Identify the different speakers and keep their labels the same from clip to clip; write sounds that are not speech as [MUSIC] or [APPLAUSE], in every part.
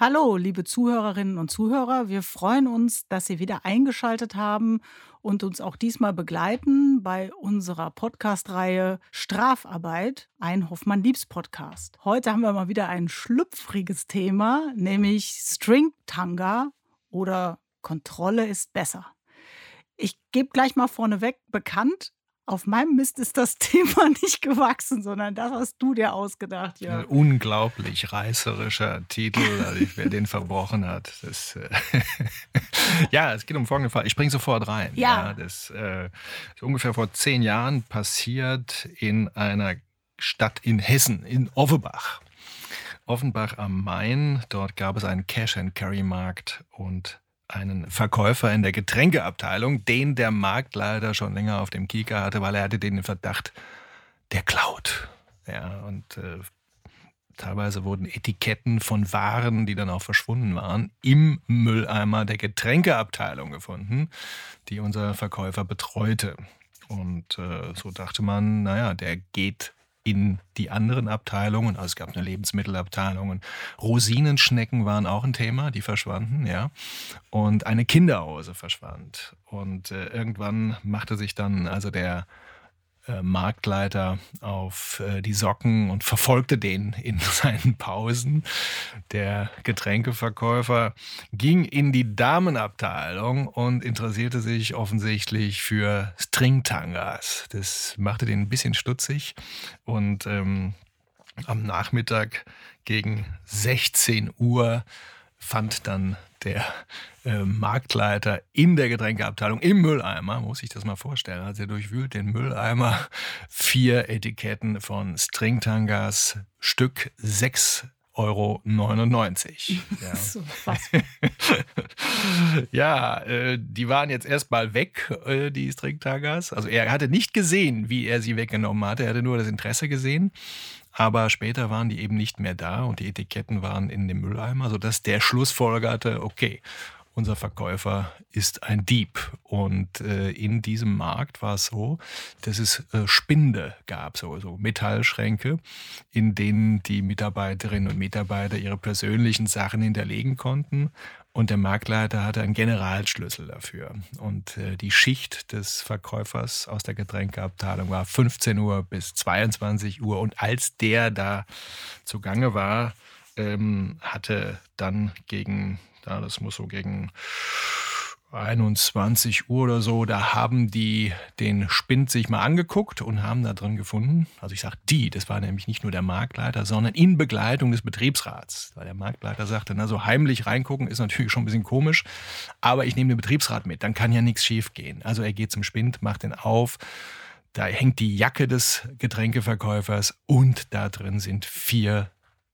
Speaker 1: Hallo, liebe Zuhörerinnen und Zuhörer. Wir freuen uns, dass Sie wieder eingeschaltet haben und uns auch diesmal begleiten bei unserer Podcast-Reihe Strafarbeit, ein Hoffmann-Liebs-Podcast. Heute haben wir mal wieder ein schlüpfriges Thema, nämlich String-Tanga oder Kontrolle ist besser. Ich gebe gleich mal vorneweg bekannt, auf meinem Mist ist das [LAUGHS] Thema nicht gewachsen, sondern das hast du dir ausgedacht,
Speaker 2: ja. Ein unglaublich reißerischer Titel, also wer den verbrochen hat. Das, äh [LAUGHS] ja, es geht um folgenden Fall. Ich springe sofort rein.
Speaker 1: Ja.
Speaker 2: ja das äh, ist ungefähr vor zehn Jahren passiert in einer Stadt in Hessen, in Offenbach. Offenbach am Main. Dort gab es einen Cash-and-Carry-Markt und einen Verkäufer in der Getränkeabteilung, den der Marktleiter schon länger auf dem Kieker hatte, weil er hatte den Verdacht, der klaut. Ja, und äh, teilweise wurden Etiketten von Waren, die dann auch verschwunden waren, im Mülleimer der Getränkeabteilung gefunden, die unser Verkäufer betreute. Und äh, so dachte man, naja, der geht in die anderen Abteilungen. Also es gab eine Lebensmittelabteilung und Rosinenschnecken waren auch ein Thema, die verschwanden, ja. Und eine Kinderhose verschwand. Und äh, irgendwann machte sich dann also der äh, Marktleiter auf äh, die Socken und verfolgte den in [LAUGHS] seinen Pausen. Der Getränkeverkäufer ging in die Damenabteilung und interessierte sich offensichtlich für Stringtangas. Das machte den ein bisschen stutzig und ähm, am Nachmittag gegen 16 Uhr fand dann der äh, Marktleiter in der Getränkeabteilung im Mülleimer, muss ich das mal vorstellen, also er durchwühlt den Mülleimer, vier Etiketten von Stringtangas, Stück 6 Euro 99. [LAUGHS] Ja, so [LAUGHS] ja äh, die waren jetzt erstmal weg, äh, die Stringtangas. Also er hatte nicht gesehen, wie er sie weggenommen hatte, er hatte nur das Interesse gesehen. Aber später waren die eben nicht mehr da und die Etiketten waren in dem Mülleimer, sodass der Schlussfolgerte, okay, unser Verkäufer ist ein Dieb. Und äh, in diesem Markt war es so, dass es äh, Spinde gab, so, so Metallschränke, in denen die Mitarbeiterinnen und Mitarbeiter ihre persönlichen Sachen hinterlegen konnten. Und der Marktleiter hatte einen Generalschlüssel dafür. Und äh, die Schicht des Verkäufers aus der Getränkeabteilung war 15 Uhr bis 22 Uhr. Und als der da zugange war, ähm, hatte dann gegen, ja, das muss so gegen 21 Uhr oder so, da haben die den Spind sich mal angeguckt und haben da drin gefunden, also ich sage die, das war nämlich nicht nur der Marktleiter, sondern in Begleitung des Betriebsrats. Weil der Marktleiter sagte, na so heimlich reingucken ist natürlich schon ein bisschen komisch, aber ich nehme den Betriebsrat mit, dann kann ja nichts schief gehen. Also er geht zum Spind, macht den auf, da hängt die Jacke des Getränkeverkäufers und da drin sind vier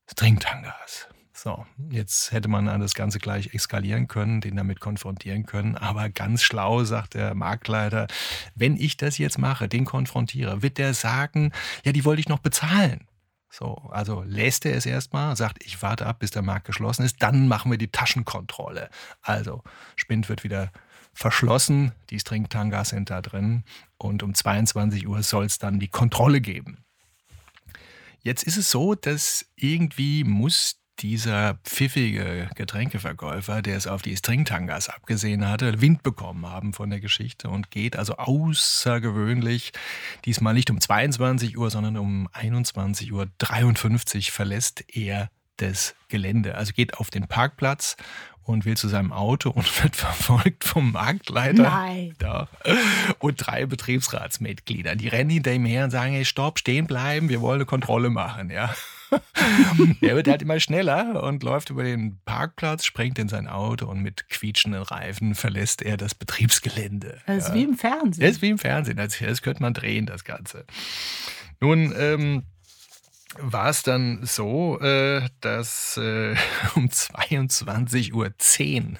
Speaker 2: Stringtangas. So, jetzt hätte man das Ganze gleich eskalieren können, den damit konfrontieren können. Aber ganz schlau sagt der Marktleiter, wenn ich das jetzt mache, den konfrontiere, wird der sagen, ja, die wollte ich noch bezahlen. So, also lässt er es erstmal, sagt, ich warte ab, bis der Markt geschlossen ist, dann machen wir die Taschenkontrolle. Also, Spind wird wieder verschlossen, die Stringtangas sind da drin und um 22 Uhr soll es dann die Kontrolle geben. Jetzt ist es so, dass irgendwie muss dieser pfiffige Getränkeverkäufer, der es auf die Stringtangas abgesehen hatte, Wind bekommen haben von der Geschichte und geht also außergewöhnlich, diesmal nicht um 22 Uhr, sondern um 21.53 Uhr verlässt er das Gelände. Also geht auf den Parkplatz und will zu seinem Auto und [LAUGHS] wird verfolgt vom Marktleiter.
Speaker 1: Nein.
Speaker 2: Da, und drei Betriebsratsmitglieder. Die rennen hinter ihm her und sagen, hey, stopp, stehen bleiben, wir wollen eine Kontrolle machen. Ja. [LAUGHS] er wird halt immer schneller und läuft über den Parkplatz, springt in sein Auto und mit quietschenden Reifen verlässt er das Betriebsgelände.
Speaker 1: Das ist ja. wie im Fernsehen.
Speaker 2: Das ist wie im Fernsehen. Das, das könnte man drehen, das Ganze. Nun, ähm, war es dann so, äh, dass äh, [LAUGHS] um 22.10 Uhr [LAUGHS]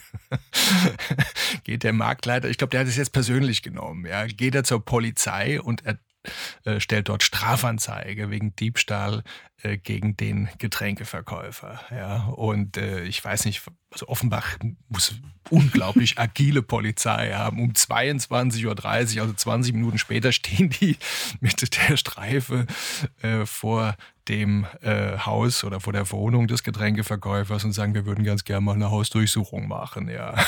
Speaker 2: geht der Marktleiter, ich glaube, der hat es jetzt persönlich genommen, ja, geht er zur Polizei und er äh, stellt dort Strafanzeige wegen Diebstahl äh, gegen den Getränkeverkäufer. Ja, und äh, ich weiß nicht, also Offenbach muss unglaublich [LAUGHS] agile Polizei haben. Um 22.30 Uhr, also 20 Minuten später, [LAUGHS] stehen die mit der Streife äh, vor dem äh, Haus oder vor der Wohnung des Getränkeverkäufers und sagen, wir würden ganz gerne mal eine Hausdurchsuchung machen. Ja. [LAUGHS]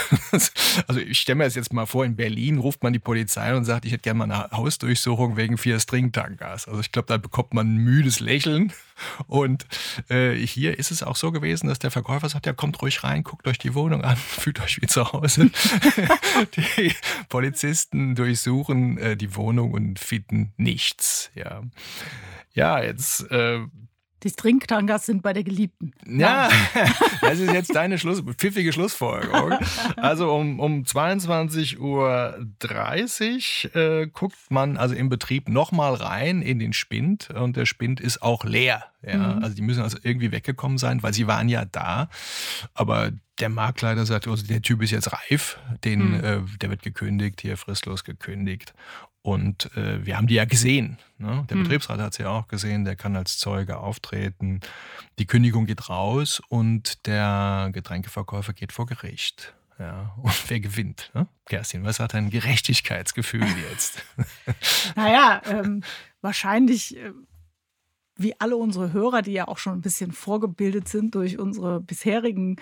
Speaker 2: Also ich stelle mir das jetzt mal vor, in Berlin ruft man die Polizei und sagt, ich hätte gerne mal eine Hausdurchsuchung wegen vier Stringtankers. Also ich glaube, da bekommt man ein müdes Lächeln. Und äh, hier ist es auch so gewesen, dass der Verkäufer sagt, ja, kommt ruhig rein, guckt euch die Wohnung an, [LAUGHS] fühlt euch wie zu Hause. [LAUGHS] die Polizisten durchsuchen äh, die Wohnung und finden nichts. Ja. Ja, jetzt. Äh,
Speaker 1: die Stringtangas sind bei der Geliebten.
Speaker 2: Ja, [LAUGHS] das ist jetzt deine Schluss, pfiffige Schlussfolgerung. Also um, um 22.30 Uhr äh, guckt man also im Betrieb nochmal rein in den Spind und der Spind ist auch leer. Ja? Mhm. Also die müssen also irgendwie weggekommen sein, weil sie waren ja da. Aber der Marktleiter sagt, also der Typ ist jetzt reif, den, mhm. äh, der wird gekündigt, hier fristlos gekündigt. Und äh, wir haben die ja gesehen. Ne? Der mhm. Betriebsrat hat sie ja auch gesehen, der kann als Zeuge auftreten. Die Kündigung geht raus und der Getränkeverkäufer geht vor Gericht. Ja, [LAUGHS] und wer gewinnt? Ne? Kerstin, was hat dein Gerechtigkeitsgefühl jetzt? [LAUGHS]
Speaker 1: naja, ähm, wahrscheinlich äh, wie alle unsere Hörer, die ja auch schon ein bisschen vorgebildet sind durch unsere bisherigen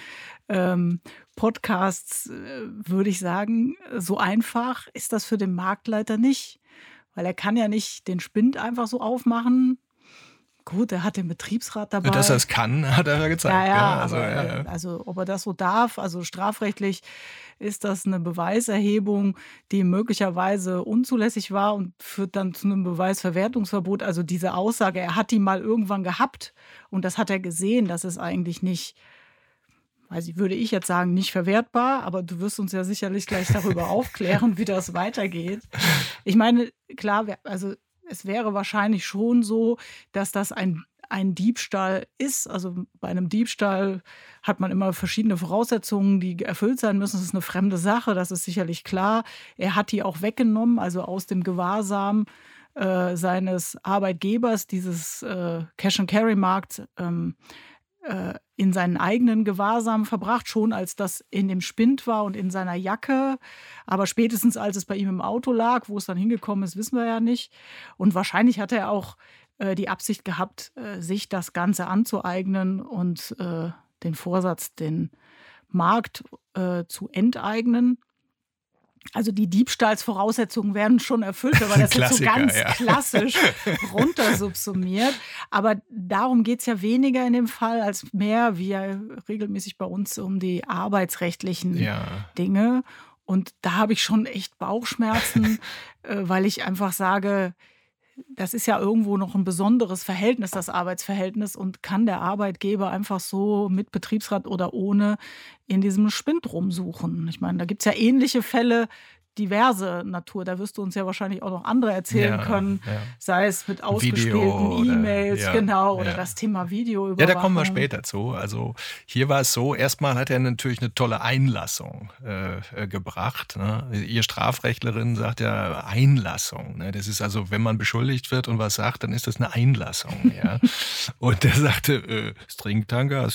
Speaker 1: ähm, Podcasts, äh, würde ich sagen, so einfach ist das für den Marktleiter nicht. Weil er kann ja nicht den Spind einfach so aufmachen. Gut, er hat den Betriebsrat dabei.
Speaker 2: Dass er es kann, hat er ja gezeigt.
Speaker 1: Ja, ja, also, aber, ja, ja. also ob er das so darf, also strafrechtlich ist das eine Beweiserhebung, die möglicherweise unzulässig war und führt dann zu einem Beweisverwertungsverbot. Also diese Aussage, er hat die mal irgendwann gehabt und das hat er gesehen, das ist eigentlich nicht, also würde ich jetzt sagen, nicht verwertbar, aber du wirst uns ja sicherlich gleich darüber [LAUGHS] aufklären, wie das weitergeht. Ich meine, klar, also es wäre wahrscheinlich schon so, dass das ein ein Diebstahl ist. Also bei einem Diebstahl hat man immer verschiedene Voraussetzungen, die erfüllt sein müssen. Das ist eine fremde Sache, das ist sicherlich klar. Er hat die auch weggenommen, also aus dem Gewahrsam äh, seines Arbeitgebers, dieses äh, Cash-and-Carry-Markt. Ähm, äh, in seinen eigenen Gewahrsam verbracht, schon als das in dem Spind war und in seiner Jacke. Aber spätestens als es bei ihm im Auto lag, wo es dann hingekommen ist, wissen wir ja nicht. Und wahrscheinlich hat er auch äh, die Absicht gehabt, äh, sich das Ganze anzueignen und äh, den Vorsatz, den Markt äh, zu enteignen. Also die Diebstahlsvoraussetzungen werden schon erfüllt, aber das ist so [LAUGHS] ganz ja. klassisch runtersubsumiert. Aber darum geht es ja weniger in dem Fall als mehr, wie ja regelmäßig bei uns, um die arbeitsrechtlichen ja. Dinge. Und da habe ich schon echt Bauchschmerzen, [LAUGHS] äh, weil ich einfach sage, das ist ja irgendwo noch ein besonderes Verhältnis, das Arbeitsverhältnis, und kann der Arbeitgeber einfach so mit Betriebsrat oder ohne in diesem Spind rumsuchen. Ich meine, da gibt es ja ähnliche Fälle, diverse Natur. Da wirst du uns ja wahrscheinlich auch noch andere erzählen ja, können, ja. sei es mit ausgespielten E-Mails, ja, genau, oder das Thema Video.
Speaker 2: Ja, da kommen wir später zu. Also hier war es so, erstmal hat er natürlich eine tolle Einlassung äh, äh, gebracht. Ne? Ihr Strafrechtlerin sagt ja Einlassung. Ne? Das ist also, wenn man beschuldigt wird und was sagt, dann ist das eine Einlassung. ja? [LAUGHS] und er sagte, äh, Stringtanker,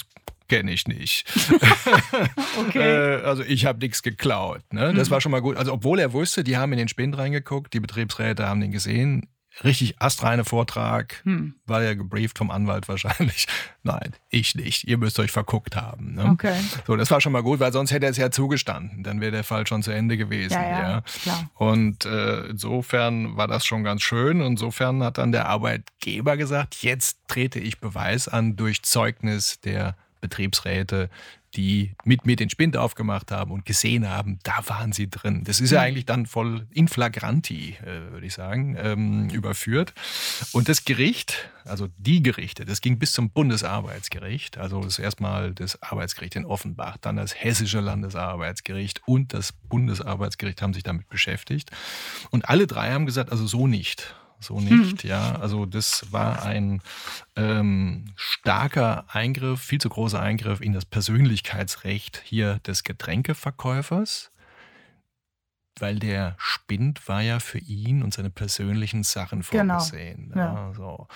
Speaker 2: kenne ich nicht. [LAUGHS] okay. äh, also ich habe nichts geklaut. Ne? Das mhm. war schon mal gut. Also obwohl er wusste, die haben in den Spind reingeguckt, die Betriebsräte haben den gesehen. Richtig astreine Vortrag, hm. war ja gebrieft vom Anwalt wahrscheinlich. [LAUGHS] Nein, ich nicht. Ihr müsst euch verguckt haben. Ne? Okay. So, das war schon mal gut, weil sonst hätte er es ja zugestanden. Dann wäre der Fall schon zu Ende gewesen. Ja, ja, ja. Klar. Und äh, insofern war das schon ganz schön. Insofern hat dann der Arbeitgeber gesagt, jetzt trete ich Beweis an durch Zeugnis der Betriebsräte, die mit mir den Spind aufgemacht haben und gesehen haben, da waren sie drin. Das ist ja mhm. eigentlich dann voll in flagranti, äh, würde ich sagen, ähm, überführt. Und das Gericht, also die Gerichte, das ging bis zum Bundesarbeitsgericht, also das erstmal das Arbeitsgericht in Offenbach, dann das Hessische Landesarbeitsgericht und das Bundesarbeitsgericht haben sich damit beschäftigt. Und alle drei haben gesagt, also so nicht so nicht. Hm. Ja, also das war ein ähm, starker Eingriff, viel zu großer Eingriff in das Persönlichkeitsrecht hier des Getränkeverkäufers, weil der Spind war ja für ihn und seine persönlichen Sachen genau. vorgesehen. Genau. Ja. Ja, so.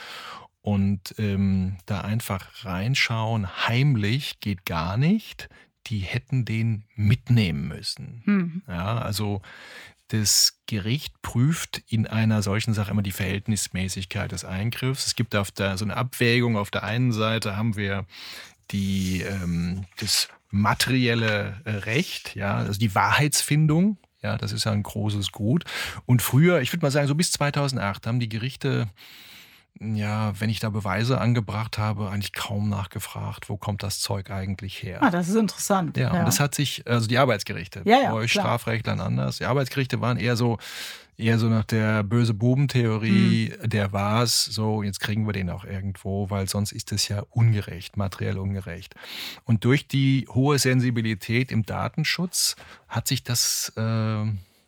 Speaker 2: Und ähm, da einfach reinschauen, heimlich geht gar nicht. die hätten den mitnehmen müssen.
Speaker 1: Hm.
Speaker 2: Ja, also das Gericht prüft in einer solchen Sache immer die Verhältnismäßigkeit des Eingriffs. Es gibt auf der, so eine Abwägung. Auf der einen Seite haben wir die, ähm, das materielle äh, Recht, ja, also die Wahrheitsfindung. Ja, das ist ja ein großes Gut. Und früher, ich würde mal sagen, so bis 2008 haben die Gerichte ja, wenn ich da Beweise angebracht habe, eigentlich kaum nachgefragt, wo kommt das Zeug eigentlich her.
Speaker 1: Ah, das ist interessant.
Speaker 2: Ja, und das hat sich, also die Arbeitsgerichte,
Speaker 1: Ja, ja,
Speaker 2: bei euch
Speaker 1: klar.
Speaker 2: Strafrechtlern anders. Die Arbeitsgerichte waren eher so, eher so nach der böse Buben-Theorie,
Speaker 1: Mhm.
Speaker 2: der war's, so, jetzt kriegen wir den auch irgendwo, weil sonst ist es ja ungerecht, materiell ungerecht. Und durch die hohe Sensibilität im Datenschutz hat sich das äh,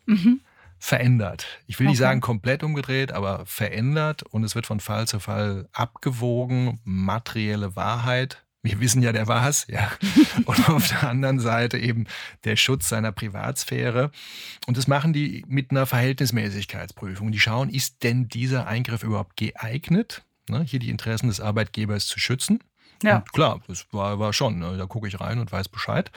Speaker 1: Mhm.
Speaker 2: Verändert. Ich will nicht
Speaker 1: Okay.
Speaker 2: sagen komplett umgedreht, aber verändert und es wird von Fall zu Fall abgewogen, materielle Wahrheit. Wir wissen ja, der war's, ja. [LAUGHS] Und auf der anderen Seite eben der Schutz seiner Privatsphäre. Und das machen die mit einer Verhältnismäßigkeitsprüfung. Die schauen, ist denn dieser Eingriff überhaupt geeignet, ne, hier die Interessen des Arbeitgebers zu schützen?
Speaker 1: Ja.
Speaker 2: Und klar, das war, war schon. Ne, da gucke ich rein und weiß Bescheid.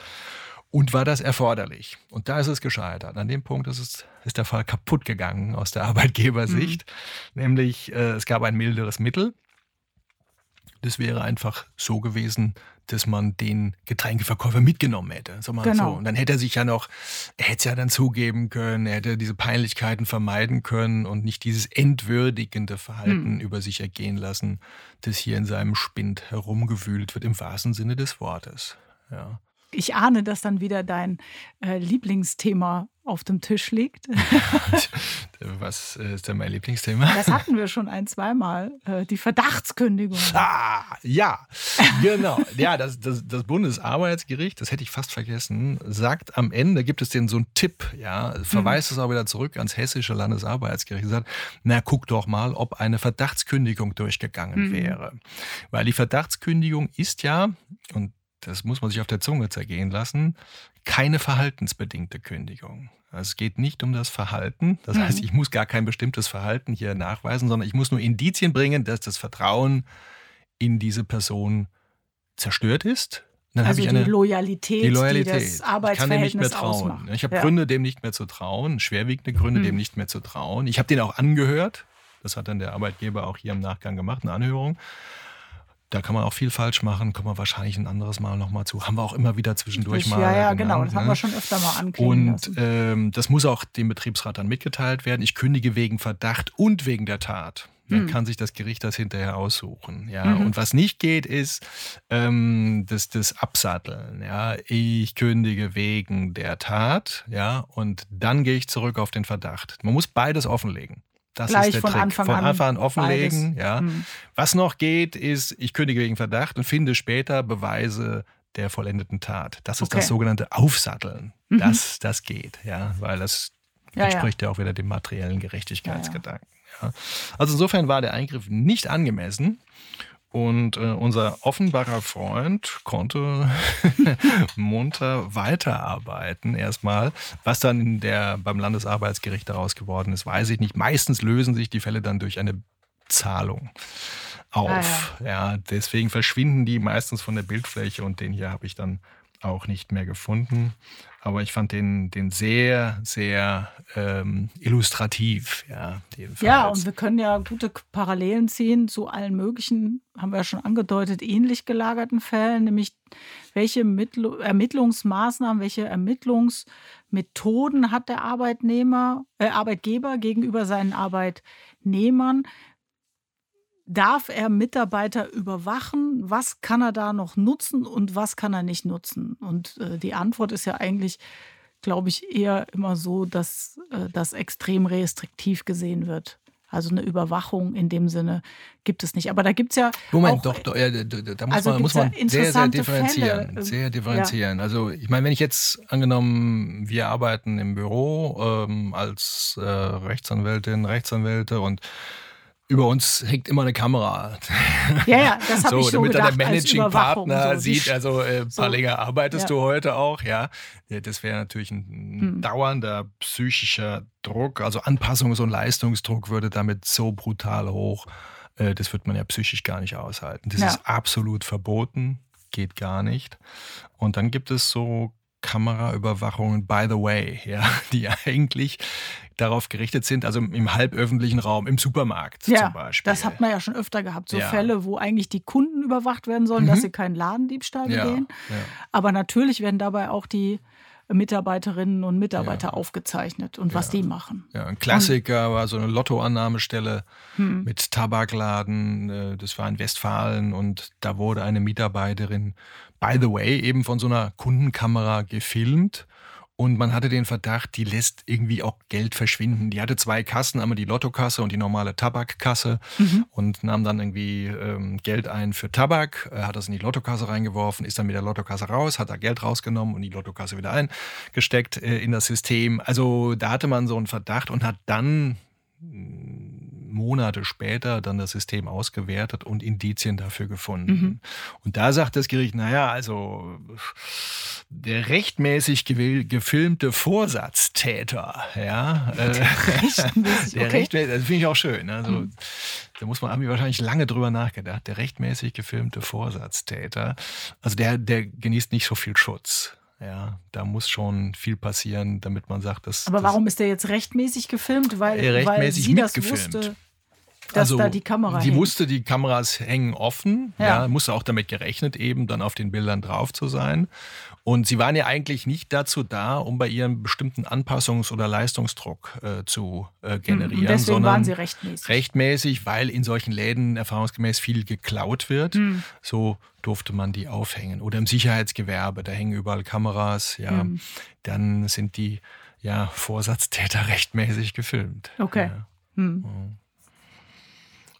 Speaker 2: Und war das erforderlich? Und da ist es gescheitert. An dem Punkt ist, es, ist der Fall kaputt gegangen aus der [LAUGHS] Arbeitgebersicht. Nämlich, äh, es gab ein milderes Mittel. Das wäre einfach so gewesen, dass man den Getränkeverkäufer mitgenommen hätte. Mal
Speaker 1: Genau.
Speaker 2: so. Und dann hätte er sich ja noch, er hätte es ja dann zugeben können, er hätte diese Peinlichkeiten vermeiden können und nicht dieses entwürdigende Verhalten über sich ergehen lassen, das hier in seinem Spind herumgewühlt wird, im wahrsten Sinne des Wortes. Ja.
Speaker 1: Ich ahne, dass dann wieder dein äh, Lieblingsthema auf dem Tisch liegt. [LAUGHS]
Speaker 2: Was äh, ist denn mein Lieblingsthema?
Speaker 1: Das hatten wir schon ein, zweimal. Äh, die Verdachtskündigung.
Speaker 2: Ah, ja, genau. Ja, das, das, das Bundesarbeitsgericht, das hätte ich fast vergessen, sagt am Ende, gibt es den so einen Tipp, ja, verweist es auch wieder zurück ans hessische Landesarbeitsgericht und sagt, na, guck doch mal, ob eine Verdachtskündigung durchgegangen
Speaker 1: Mhm.
Speaker 2: wäre. Weil die Verdachtskündigung ist ja, und das muss man sich auf der Zunge zergehen lassen, keine verhaltensbedingte Kündigung. Also Es geht nicht um das Verhalten. Das
Speaker 1: Mhm.
Speaker 2: heißt, ich muss gar kein bestimmtes Verhalten hier nachweisen, sondern ich muss nur Indizien bringen, dass das Vertrauen in diese Person zerstört ist. Dann
Speaker 1: Also
Speaker 2: habe ich
Speaker 1: die
Speaker 2: eine
Speaker 1: Loyalität,
Speaker 2: die Loyalität.
Speaker 1: die das
Speaker 2: ich kann dem nicht mehr
Speaker 1: Arbeitsverhältnis
Speaker 2: trauen.
Speaker 1: ausmacht.
Speaker 2: Ich habe
Speaker 1: Ja.
Speaker 2: Gründe, dem nicht mehr zu trauen, schwerwiegende Gründe,
Speaker 1: Hm.
Speaker 2: dem nicht mehr zu trauen. Ich habe den auch angehört. Das hat dann der Arbeitgeber auch hier im Nachgang gemacht, eine Anhörung. Da kann man auch viel falsch machen, kommen wir wahrscheinlich ein anderes Mal nochmal zu. Haben wir auch immer wieder zwischendurch mal.
Speaker 1: ja, ja,
Speaker 2: genannt,
Speaker 1: genau. Das haben
Speaker 2: ne?
Speaker 1: wir schon öfter mal anklingen
Speaker 2: Und ähm, das muss auch dem Betriebsrat dann mitgeteilt werden. Ich kündige wegen Verdacht und wegen der Tat. Dann
Speaker 1: Hm.
Speaker 2: kann sich das Gericht das hinterher aussuchen. Ja?
Speaker 1: Mhm.
Speaker 2: Und was nicht geht, ist ähm, das, das Absatteln. Ja? Ich kündige wegen der Tat, ja, und dann gehe ich zurück auf den Verdacht. Man muss beides offenlegen. Das
Speaker 1: Gleich
Speaker 2: ist der
Speaker 1: von
Speaker 2: Trick.
Speaker 1: Anfang
Speaker 2: von
Speaker 1: an
Speaker 2: Anfang an offenlegen.
Speaker 1: beides.
Speaker 2: Ja.
Speaker 1: Hm.
Speaker 2: Was noch geht, ist, ich kündige wegen Verdacht und finde später Beweise der vollendeten Tat. Das ist
Speaker 1: Okay.
Speaker 2: das sogenannte Aufsatteln.
Speaker 1: Mhm.
Speaker 2: Das, das geht, ja, weil das
Speaker 1: Ja, ja.
Speaker 2: entspricht ja. auch wieder dem materiellen Gerechtigkeitsgedanken. Ja. Also insofern war der Eingriff nicht angemessen. Und äh, unser Offenbacher Freund konnte [LAUGHS] munter weiterarbeiten erstmal. Was dann in der, beim Landesarbeitsgericht daraus geworden ist, weiß ich nicht. Meistens lösen sich die Fälle dann durch eine Zahlung auf. ja. deswegen verschwinden die meistens von der Bildfläche und den hier habe ich dann auch nicht mehr gefunden. Aber ich fand den, den sehr, sehr ähm, illustrativ. Ja.
Speaker 1: Ja, und wir können ja gute Parallelen ziehen zu allen möglichen, haben wir ja schon angedeutet, ähnlich gelagerten Fällen, nämlich welche Mittl Ermittlungsmaßnahmen, welche Ermittlungsmethoden hat der Arbeitnehmer, äh, Arbeitgeber gegenüber seinen Arbeitnehmern? Darf er Mitarbeiter überwachen? Was kann er da noch nutzen und was kann er nicht nutzen? Und äh, die Antwort ist ja eigentlich, glaube ich, eher immer so, dass äh, das extrem restriktiv gesehen wird. Also eine Überwachung in dem Sinne gibt es nicht. Aber da gibt es ja.
Speaker 2: Moment,
Speaker 1: auch,
Speaker 2: doch, doch ja, da, muss
Speaker 1: Also
Speaker 2: man, muss
Speaker 1: ja
Speaker 2: man sehr, sehr differenzieren.
Speaker 1: Fälle.
Speaker 2: Sehr differenzieren. Also ich meine, wenn ich jetzt angenommen, wir arbeiten im Büro ähm, als äh, Rechtsanwältin, Rechtsanwälte und über uns hängt immer eine Kamera.
Speaker 1: Ja, ja, das habe
Speaker 2: so,
Speaker 1: ich so
Speaker 2: damit
Speaker 1: gedacht
Speaker 2: dann der Managing. Partner
Speaker 1: so.
Speaker 2: Sieht, also äh,
Speaker 1: so.
Speaker 2: paar länger arbeitest
Speaker 1: Ja.
Speaker 2: du heute auch, ja. Ja, Das wäre natürlich ein
Speaker 1: Hm.
Speaker 2: dauernder psychischer Druck, also Anpassungs- und Leistungsdruck würde damit so brutal hoch. äh, Das wird man ja psychisch gar nicht aushalten. Das
Speaker 1: Ja.
Speaker 2: ist absolut verboten. geht gar nicht. Und dann gibt es so Kameraüberwachungen, by the way, ja, [LAUGHS] die eigentlich darauf gerichtet sind, also im halböffentlichen Raum, im Supermarkt
Speaker 1: ja,
Speaker 2: zum Beispiel.
Speaker 1: Das hat man ja schon öfter gehabt, so
Speaker 2: Ja.
Speaker 1: Fälle, wo eigentlich die Kunden überwacht werden sollen,
Speaker 2: Mhm.
Speaker 1: dass sie keinen Ladendiebstahl begehen.
Speaker 2: ja.
Speaker 1: Aber natürlich werden dabei auch die Mitarbeiterinnen und Mitarbeiter
Speaker 2: Ja.
Speaker 1: aufgezeichnet und was
Speaker 2: Ja.
Speaker 1: die machen.
Speaker 2: Ja, ein Klassiker war so eine Lottoannahmestelle
Speaker 1: Hm.
Speaker 2: mit Tabakladen. äh, Das war in Westfalen und da wurde eine Mitarbeiterin, by the way, eben von so einer Kundenkamera gefilmt. Und man hatte den Verdacht, die lässt irgendwie auch Geld verschwinden. Die hatte zwei Kassen, einmal die Lottokasse und die normale Tabakkasse
Speaker 1: Mhm.
Speaker 2: und nahm dann irgendwie ähm, Geld ein für Tabak, äh, hat das in die Lottokasse reingeworfen, ist dann mit der Lottokasse raus, hat da Geld rausgenommen und die Lottokasse wieder eingesteckt äh, in das System. Also da hatte man so einen Verdacht und hat dann mh, Monate später dann das System ausgewertet und Indizien dafür gefunden.
Speaker 1: Mhm.
Speaker 2: Und da sagt das Gericht, naja, also der rechtmäßig gefilmte Vorsatztäter, ja, äh,
Speaker 1: Rechtmäßig, [LAUGHS]
Speaker 2: der
Speaker 1: okay.
Speaker 2: rechtmäßig, das finde ich auch schön. Also,
Speaker 1: Mhm.
Speaker 2: Da muss man, haben die wahrscheinlich lange drüber nachgedacht. Der rechtmäßig gefilmte Vorsatztäter, also der, der genießt nicht so viel Schutz. Ja, da muss schon viel passieren, damit man sagt, dass.
Speaker 1: Aber
Speaker 2: das,
Speaker 1: warum ist der jetzt rechtmäßig gefilmt? Weil,
Speaker 2: Äh, rechtmäßig
Speaker 1: weil sie das
Speaker 2: mitgefilmt.
Speaker 1: wusste, dass da die Kamera
Speaker 2: Also, Sie
Speaker 1: hängt.
Speaker 2: wusste, die Kameras hängen offen.
Speaker 1: Ja.
Speaker 2: Ja. musste auch damit gerechnet, eben dann auf den Bildern drauf zu sein. Und sie waren ja eigentlich nicht dazu da, um bei ihrem bestimmten Anpassungs- oder Leistungsdruck äh, zu äh, generieren,
Speaker 1: Mhm. Und deswegen waren sie rechtmäßig.
Speaker 2: rechtmäßig, weil in solchen Läden erfahrungsgemäß viel geklaut wird.
Speaker 1: Hm.
Speaker 2: So durfte man die aufhängen. Oder im Sicherheitsgewerbe, da hängen überall Kameras. Ja,
Speaker 1: Hm.
Speaker 2: dann sind die ja, Vorsatztäter [LAUGHS] rechtmäßig gefilmt.
Speaker 1: Okay.
Speaker 2: Ja.
Speaker 1: Hm.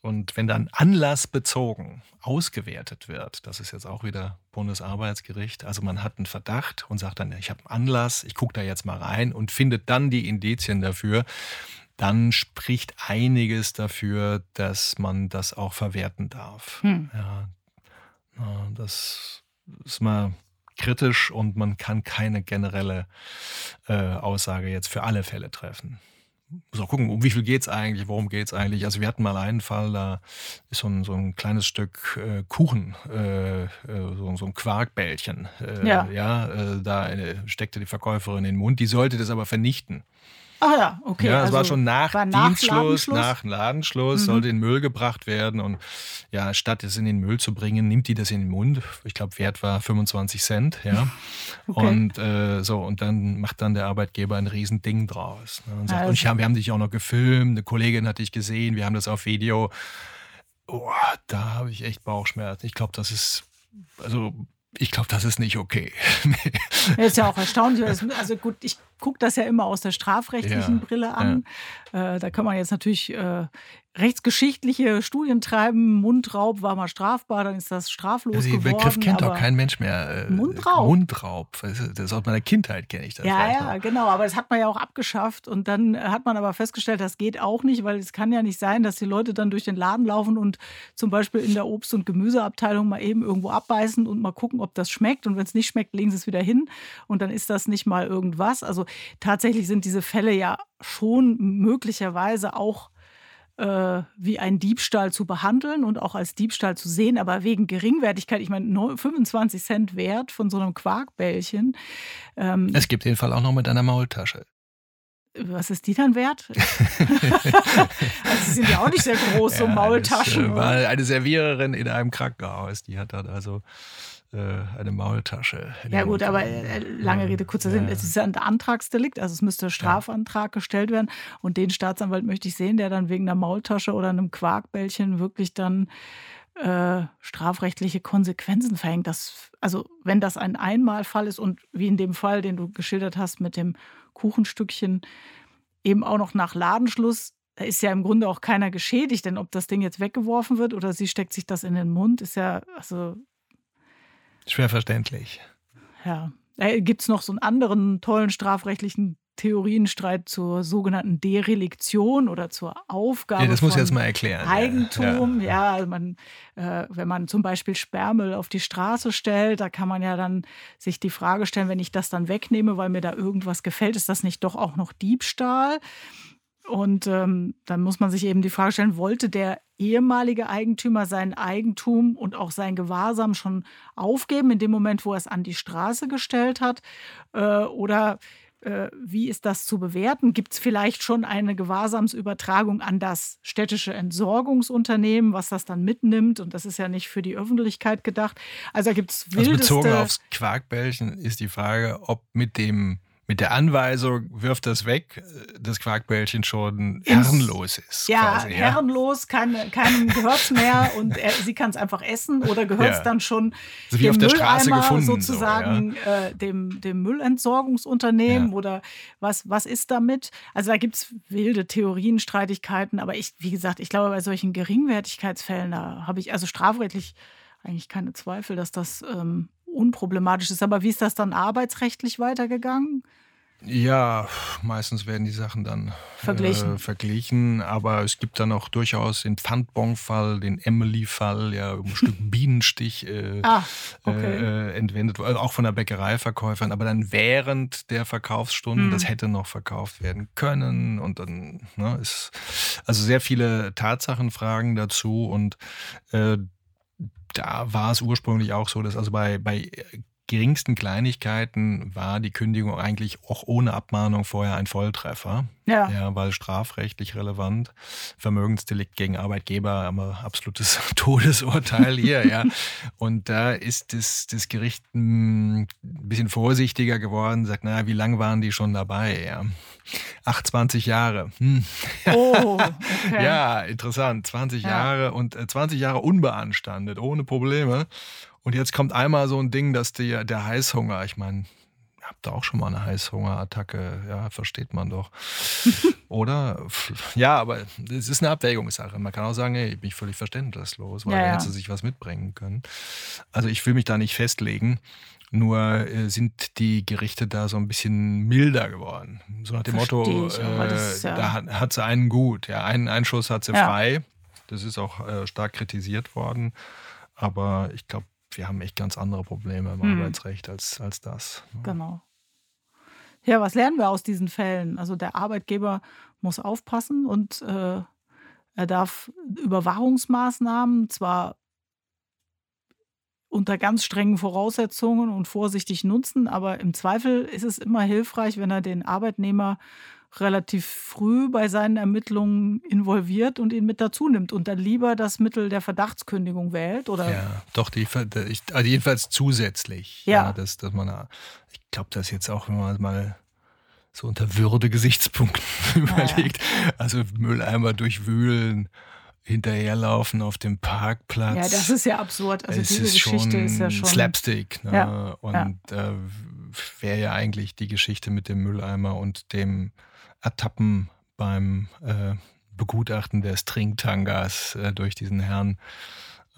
Speaker 2: Und wenn dann anlassbezogen ausgewertet wird, das ist jetzt auch wieder Bundesarbeitsgericht, also man hat einen Verdacht und sagt dann, ich habe einen Anlass, ich gucke da jetzt mal rein und findet dann die Indizien dafür, dann spricht einiges dafür, dass man das auch verwerten darf.
Speaker 1: Hm.
Speaker 2: Ja, das ist mal kritisch und man kann keine generelle äh, Aussage jetzt für alle Fälle treffen. Muss auch gucken, um wie viel geht es eigentlich, worum geht es eigentlich. Also wir hatten mal einen Fall, da ist so ein, so ein kleines Stück äh, Kuchen, äh, äh, so, so ein Quarkbällchen. Äh,
Speaker 1: Ja.
Speaker 2: ja äh, da äh, steckte die Verkäuferin in den Mund, die sollte das aber vernichten.
Speaker 1: Ah ja, okay.
Speaker 2: ja, es
Speaker 1: also
Speaker 2: war schon nach
Speaker 1: war nach
Speaker 2: Dienstschluss,
Speaker 1: Ladenschluss?
Speaker 2: nach Ladenschluss,
Speaker 1: Mhm.
Speaker 2: sollte in Müll gebracht werden. Und ja, statt es in den Müll zu bringen, nimmt die das in den Mund. Ich glaube, Wert war 25 Cent, ja. [LAUGHS]
Speaker 1: Okay.
Speaker 2: Und äh, so, und dann macht dann der Arbeitgeber ein Riesending draus. Ne, und sagt,
Speaker 1: Also-
Speaker 2: und ich hab, wir haben dich auch noch gefilmt, eine Kollegin hat dich gesehen, wir haben das auf Video. Oh, da habe ich echt Bauchschmerzen. Ich glaube, das ist, also ich glaube, das ist nicht okay. [LAUGHS]
Speaker 1: Ja, ist ja auch erstaunlich. Also gut, ich gucke das ja immer aus der strafrechtlichen
Speaker 2: Ja,
Speaker 1: Brille an. Äh, da kann man jetzt natürlich äh, rechtsgeschichtliche Studien treiben. Mundraub war mal strafbar, dann ist das straflos
Speaker 2: Also den
Speaker 1: geworden.
Speaker 2: Begriff kennt doch kein Mensch mehr. Äh,
Speaker 1: Mundraub.
Speaker 2: Mundraub. Das ist- das ist aus meiner Kindheit kenne ich das.
Speaker 1: Ja, ja,
Speaker 2: noch.
Speaker 1: genau. Aber das hat man ja auch abgeschafft. Und dann äh, hat man aber festgestellt, das geht auch nicht, weil es kann ja nicht sein, dass die Leute dann durch den Laden laufen und zum Beispiel in der Obst- und Gemüseabteilung mal eben irgendwo abbeißen und mal gucken, ob das schmeckt. Und wenn es nicht schmeckt, legen sie es wieder hin. Und dann ist das nicht mal irgendwas. Also tatsächlich sind diese Fälle ja schon möglicherweise auch äh, wie ein Diebstahl zu behandeln und auch als Diebstahl zu sehen, aber wegen Geringwertigkeit, ich meine, neu- 25 Cent Wert von so einem Quarkbällchen. Ähm,
Speaker 2: Es gibt den Fall auch noch mit einer Maultasche.
Speaker 1: was ist die dann wert? [LAUGHS] [LAUGHS] also sie sind ja auch nicht sehr groß, so
Speaker 2: Ja,
Speaker 1: Maultaschen.
Speaker 2: Das war
Speaker 1: oder?
Speaker 2: eine Serviererin in einem Krankenhaus. Die hat dann also eine Maultasche.
Speaker 1: Ja gut, aber
Speaker 2: genommen.
Speaker 1: äh, lange Rede, kurzer Sinn.
Speaker 2: Ja.
Speaker 1: Es ist ja ein Antragsdelikt, also es müsste Strafantrag gestellt werden. Und den Staatsanwalt möchte ich sehen, der dann wegen einer Maultasche oder einem Quarkbällchen wirklich dann äh, strafrechtliche Konsequenzen verhängt. Das, also wenn das ein Einmalfall ist und wie in dem Fall, den du geschildert hast mit dem Kuchenstückchen, eben auch noch nach Ladenschluss, da ist ja im Grunde auch keiner geschädigt, denn ob das Ding jetzt weggeworfen wird oder sie steckt sich das in den Mund, ist ja, also
Speaker 2: Schwer verständlich.
Speaker 1: ja. Gibt es noch so einen anderen tollen strafrechtlichen Theorienstreit zur sogenannten Dereliktion oder zur Aufgabe
Speaker 2: Ja, das muss
Speaker 1: von
Speaker 2: ich jetzt mal erklären. ja.
Speaker 1: Eigentum? Ja, also man, äh, wenn man zum Beispiel Sperrmüll auf die Straße stellt, da kann man ja dann sich die Frage stellen, wenn ich das dann wegnehme, weil mir da irgendwas gefällt, ist das nicht doch auch noch Diebstahl? Und ähm, dann muss man sich eben die Frage stellen, wollte der ehemalige Eigentümer sein Eigentum und auch sein Gewahrsam schon aufgeben, in dem Moment, wo er es an die Straße gestellt hat? Äh, oder äh, wie ist das zu bewerten? Gibt es vielleicht schon eine Gewahrsamsübertragung an das städtische Entsorgungsunternehmen, was das dann mitnimmt? Und das ist ja nicht für die Öffentlichkeit gedacht. Also gibt es
Speaker 2: Also bezogen aufs Quarkbällchen ist die Frage, ob mit dem mit der Anweisung, wirft das weg, das Quarkbällchen schon herrenlos ist.
Speaker 1: Ja, quasi, ja. herrenlos, kein, keinem [LAUGHS] gehört es mehr und er, sie kann es einfach essen oder gehört es ja. dann schon
Speaker 2: also wie auf der Straße gefunden,
Speaker 1: sozusagen so, ja. äh, dem, dem Müllentsorgungsunternehmen oder was, was ist damit? Also da gibt es wilde Theorien, Streitigkeiten, aber ich, wie gesagt, ich glaube, bei solchen Geringwertigkeitsfällen, da habe ich also strafrechtlich eigentlich keine Zweifel, dass das ähm, unproblematisch ist. Aber wie ist das dann arbeitsrechtlich weitergegangen?
Speaker 2: Ja, meistens werden die Sachen dann
Speaker 1: verglichen.
Speaker 2: Äh, verglichen. Aber es gibt dann auch durchaus den Pfandbon-Fall, den Emily-Fall, ja, ein Stück [LAUGHS] Bienenstich äh,
Speaker 1: ah, okay.
Speaker 2: äh, entwendet, also auch von der Bäckereiverkäuferin. Aber dann während der Verkaufsstunden, hm. das hätte noch verkauft werden können. Und dann ne, ist also sehr viele Tatsachenfragen dazu und äh, da war es ursprünglich auch so, dass also bei, bei geringsten Kleinigkeiten war die Kündigung eigentlich auch ohne Abmahnung vorher ein Volltreffer.
Speaker 1: Ja.
Speaker 2: ja weil strafrechtlich relevant. Vermögensdelikt gegen Arbeitgeber, aber absolutes [LAUGHS] Todesurteil hier, ja. [LAUGHS] Und da ist das, das Gericht ein bisschen vorsichtiger geworden, sagt, naja, wie lange waren die schon dabei? Ja. Ach, 20 Jahre. Hm.
Speaker 1: Oh, [LAUGHS] okay.
Speaker 2: ja, interessant. 20 ja. Jahre und 20 äh, Jahre unbeanstandet, ohne Probleme. Und jetzt kommt einmal so ein Ding, dass die, der Heißhunger, ich meine, habt ihr auch schon mal eine Heißhungerattacke, ja, versteht man doch. [LAUGHS] Oder? Ja, aber es ist eine Abwägungssache. Man kann auch sagen, ey, ich bin völlig verständnislos, weil ja, ja. hätte sich was mitbringen können. Also ich will mich da nicht festlegen. Nur äh, sind die Gerichte da so ein bisschen milder geworden. So nach dem Versteh Motto, ich, äh, ja da hat, hat, sie einen gut. Ja, einen Einschuss hat sie frei. Das ist auch äh, stark kritisiert worden. Aber ich glaube, wir haben echt ganz andere Probleme im hm. Arbeitsrecht als, als das.
Speaker 1: Ne? Genau. Ja, was lernen wir aus diesen Fällen? Also der Arbeitgeber muss aufpassen und äh, er darf Überwachungsmaßnahmen zwar unter ganz strengen Voraussetzungen und vorsichtig nutzen, aber im Zweifel ist es immer hilfreich, wenn er den Arbeitnehmer relativ früh bei seinen Ermittlungen involviert und ihn mit dazu nimmt und dann lieber das Mittel der Verdachtskündigung wählt? Oder?
Speaker 2: Ja, doch, die, also jedenfalls zusätzlich.
Speaker 1: Ja. ja
Speaker 2: dass, dass man, ich glaube, das jetzt auch, wenn man mal so unter Würde-Gesichtspunkten [LAUGHS] überlegt, ja. also Mülleimer durchwühlen hinterherlaufen auf dem Parkplatz.
Speaker 1: Ja, das ist ja absurd. Also es diese ist Geschichte ist ja schon
Speaker 2: Slapstick. Ne?
Speaker 1: Ja,
Speaker 2: und ja. äh, wäre ja eigentlich die Geschichte mit dem Mülleimer und dem Ertappen beim äh, Begutachten des Trinktangas äh, durch diesen Herrn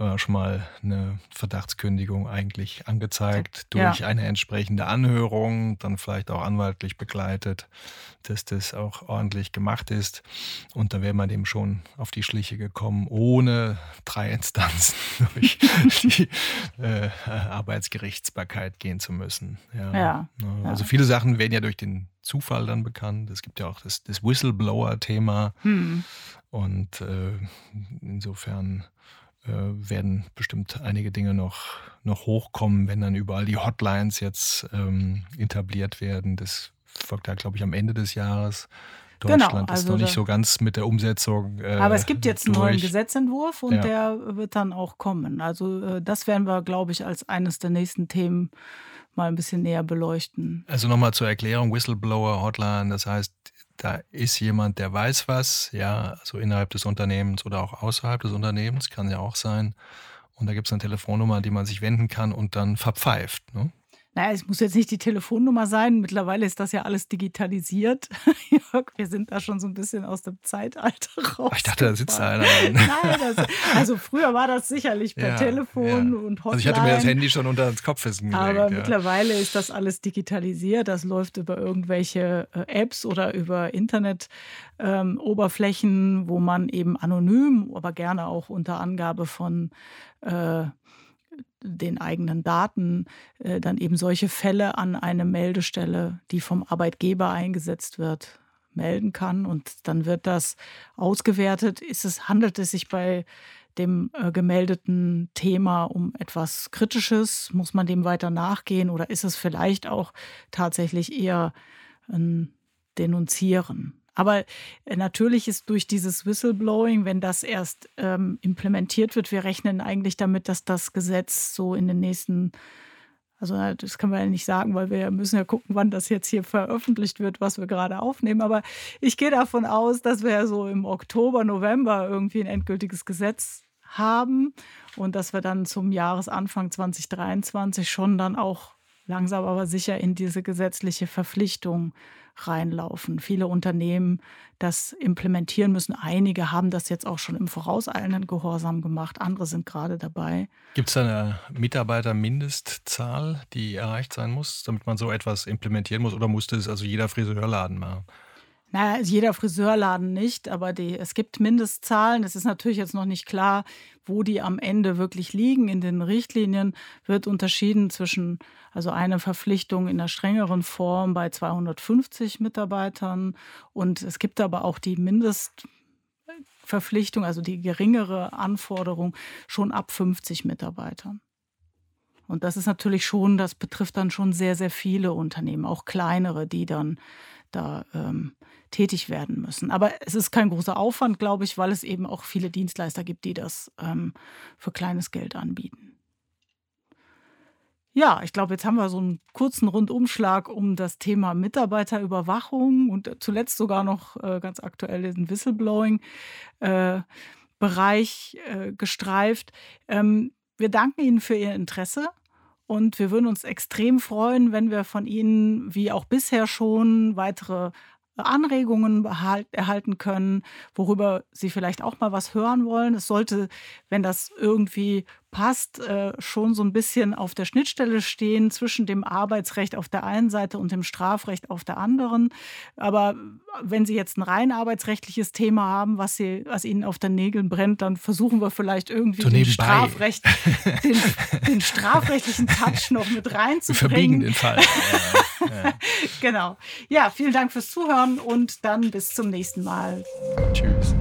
Speaker 2: äh, schon mal eine Verdachtskündigung eigentlich angezeigt durch ja. eine entsprechende Anhörung, dann vielleicht auch anwaltlich begleitet, dass das auch ordentlich gemacht ist. Und da wäre man dem schon auf die Schliche gekommen, ohne drei Instanzen [LAUGHS] durch die äh, Arbeitsgerichtsbarkeit gehen zu müssen.
Speaker 1: Ja. ja.
Speaker 2: Also viele Sachen werden ja durch den Zufall dann bekannt. Es gibt ja auch das, das Whistleblower-Thema. Hm. Und äh, insofern äh, werden bestimmt einige Dinge noch, noch hochkommen, wenn dann überall die Hotlines jetzt ähm, etabliert werden. Das folgt ja, glaube ich, am Ende des Jahres. Genau, Deutschland genau, also ist noch nicht so ganz mit der Umsetzung. Äh,
Speaker 1: aber es gibt jetzt einen neuen Gesetzentwurf und ja. der wird dann auch kommen. Also äh, das werden wir, glaube ich, als eines der nächsten Themen mal ein bisschen näher beleuchten.
Speaker 2: Also nochmal zur Erklärung, Whistleblower Hotline, das heißt, da ist jemand, der weiß was, ja, also innerhalb des Unternehmens oder auch außerhalb des Unternehmens, kann ja auch sein. Und da gibt es eine Telefonnummer, an die man sich wenden kann und dann verpfeift. Ne?
Speaker 1: Naja, es muss jetzt nicht die Telefonnummer sein. Mittlerweile ist das ja alles digitalisiert. [LAUGHS] Jörg, wir sind da schon so ein bisschen aus dem Zeitalter raus.
Speaker 2: Ich dachte, da sitzt einer. [LAUGHS]
Speaker 1: Nein, das, also früher war das sicherlich per ja, Telefon ja. und Hotline.
Speaker 2: Also ich hatte mir das Handy schon unter das Kopfkissen gelegt.
Speaker 1: Aber ja. mittlerweile ist das alles digitalisiert. Das läuft über irgendwelche äh, Apps oder über Internet-Oberflächen, ähm, wo man eben anonym, aber gerne auch unter Angabe von äh, den eigenen Daten äh, dann eben solche Fälle an eine Meldestelle, die vom Arbeitgeber eingesetzt wird, melden kann. Und dann wird das ausgewertet. Ist es, handelt es sich bei dem äh, gemeldeten Thema um etwas Kritisches? Muss man dem weiter nachgehen oder ist es vielleicht auch tatsächlich eher ein Denunzieren? Aber äh, natürlich ist durch dieses Whistleblowing, wenn das erst ähm, implementiert wird, wir rechnen eigentlich damit, dass das Gesetz so in den nächsten also das können wir ja nicht sagen, weil wir müssen ja gucken, wann das jetzt hier veröffentlicht wird, was wir gerade aufnehmen. Aber ich gehe davon aus, dass wir so im Oktober, November irgendwie ein endgültiges Gesetz haben und dass wir dann zum Jahresanfang 2023 schon dann auch langsam aber sicher in diese gesetzliche Verpflichtung reinlaufen. Viele Unternehmen das implementieren müssen. Einige haben das jetzt auch schon im vorauseilenden Gehorsam gemacht. Andere sind gerade dabei.
Speaker 2: Gibt es eine Mitarbeitermindestzahl, die erreicht sein muss, damit man so etwas implementieren muss? Oder musste es also jeder Friseurladen machen?
Speaker 1: Naja, also jeder Friseurladen nicht, aber die, es gibt Mindestzahlen. Es ist natürlich jetzt noch nicht klar, wo die am Ende wirklich liegen. In den Richtlinien wird unterschieden zwischen also eine Verpflichtung in der strengeren Form bei 250 Mitarbeitern und es gibt aber auch die Mindestverpflichtung, also die geringere Anforderung schon ab 50 Mitarbeitern. Und das ist natürlich schon, das betrifft dann schon sehr, sehr viele Unternehmen, auch kleinere, die dann da ähm, tätig werden müssen. Aber es ist kein großer Aufwand, glaube ich, weil es eben auch viele Dienstleister gibt, die das ähm, für kleines Geld anbieten. Ja, ich glaube, jetzt haben wir so einen kurzen Rundumschlag um das Thema Mitarbeiterüberwachung und zuletzt sogar noch äh, ganz aktuell den Whistleblowing-Bereich äh, äh, gestreift. Ähm, wir danken Ihnen für Ihr Interesse. Und wir würden uns extrem freuen, wenn wir von Ihnen, wie auch bisher schon, weitere Anregungen erhalten können, worüber Sie vielleicht auch mal was hören wollen. Es sollte, wenn das irgendwie passt, äh, schon so ein bisschen auf der Schnittstelle stehen zwischen dem Arbeitsrecht auf der einen Seite und dem Strafrecht auf der anderen. Aber wenn Sie jetzt ein rein arbeitsrechtliches Thema haben, was, Sie, was Ihnen auf den Nägeln brennt, dann versuchen wir vielleicht irgendwie den, Strafrecht, [LAUGHS] den, den, strafrechtlichen Touch noch mit reinzubringen. Verbiegen
Speaker 2: den Fall. [LAUGHS]
Speaker 1: Ja, ja. genau. Ja, vielen Dank fürs Zuhören und dann bis zum nächsten Mal.
Speaker 2: Tschüss.